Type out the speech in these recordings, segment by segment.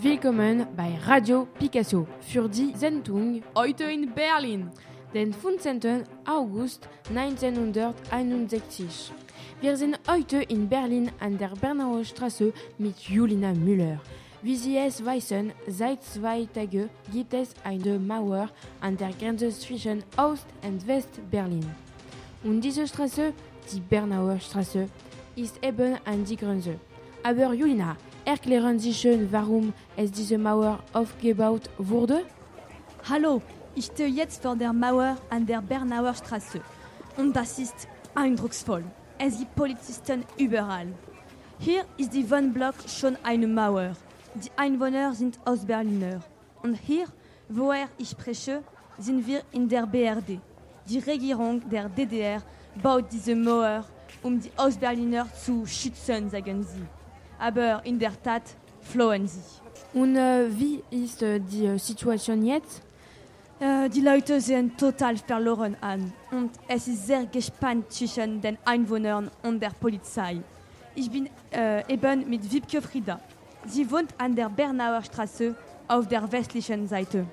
Willkommen bei Radio Picasso für die Sendung Heute in Berlin. den 15. August 1961. Wir sind heute in Berlin an der Bernauer Straße mit Julina Müller. Wie Sie es wissen, seit zwei Tagen gibt es eine Mauer an der Grenze zwischen Ost- und West-Berlin. Und diese Straße, die Bernauer Straße, ist eben an die Grenze. Aber Julina, erklären Sie schön, warum es diese Mauer aufgebaut wurde? Hallo, ich stehe jetzt vor der Mauer an der Bernauer Straße. Und das ist eindrucksvoll. Es gibt Polizisten überall. Hier ist die Wohnblock schon eine Mauer. Die Einwohner sind Ostberliner. Und hier, woher ich spreche, sind wir in der BRD. Die Regierung der DDR baut diese Mauer, um die Ostberliner zu schützen, sagen sie. Aber in der Tat flohen sie. Und äh, wie ist äh, die äh, Situation jetzt? Äh, die Leute sehen total verloren an und es ist sehr gespannt zwischen den Einwohnern und der Polizei. Ich bin äh, eben mit Wiebke Frieda. Sie wohnt an der Bernauer Straße auf der westlichen Seite.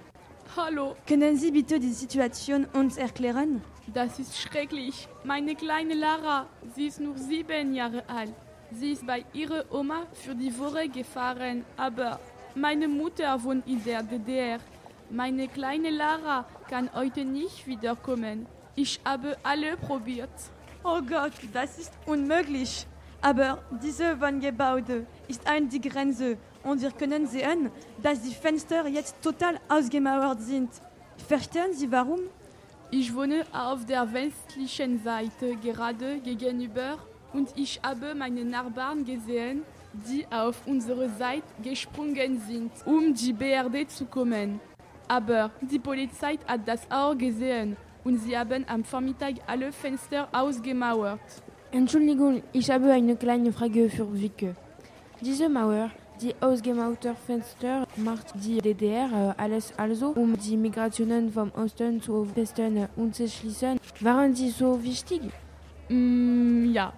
Hallo, Können Sie bitte die Situation uns erklären? das ist schrecklich. Meine kleine Lara, sie ist nur sieben Jahre alt. Sie ist bei ihrer Oma für die Woche gefahren, aber meine Mutter wohnt in der DDR. Meine kleine Lara kann heute nicht wiederkommen. Ich habe alle probiert. Oh Gott, das ist unmöglich. Aber diese Wohngebäude ist an die Grenze und wir können sehen, dass die Fenster jetzt total ausgemauert sind. Verstehen Sie warum? Ich wohne auf der westlichen Seite gerade gegenüber und ich habe meine Nachbarn gesehen, die auf unsere Seite gesprungen sind, um die BRD zu kommen. Aber die Polizei hat das auch gesehen und sie haben am Vormittag alle Fenster ausgemauert. Entschuldigung, ich habe eine kleine Frage für Wicke. Diese Mauer, die ausgemauerte Fenster, macht die DDR äh, alles also, um die Migrationen vom Osten zu Westen äh, umzuschließen. Waren sie so wichtig? Mm, ja.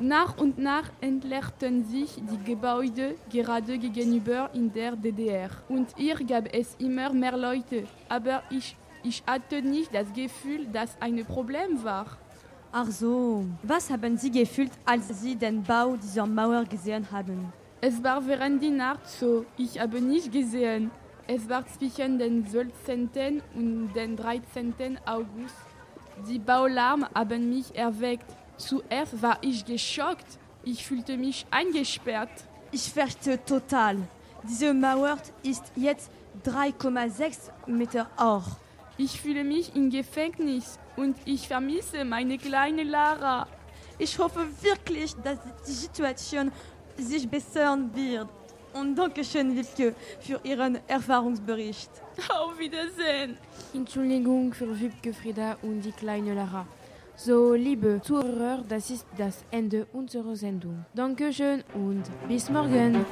Nach und nach entleerten sich die Gebäude gerade gegenüber in der DDR. Und hier gab es immer mehr Leute. Aber ich, ich hatte nicht das Gefühl, dass ein Problem war. Ach so. Was haben Sie gefühlt, als Sie den Bau dieser Mauer gesehen haben? Es war während die Nacht so. Ich habe nicht gesehen. Es war zwischen den 12. und den 13. August. Die Baulärm haben mich erweckt. Zuerst war ich geschockt. Ich fühlte mich eingesperrt. Ich verstehe total. Diese Mauer ist jetzt 3,6 Meter hoch. Ich fühle mich im Gefängnis und ich vermisse meine kleine Lara. Ich hoffe wirklich, dass die Situation sich bessern wird. Und danke schön, Wilke, für Ihren Erfahrungsbericht. Auf Wiedersehen. Entschuldigung für Wibke Frieda und die kleine Lara. So, liebe Zuhörer, das ist das Ende unserer Sendung. Dankeschön und bis morgen.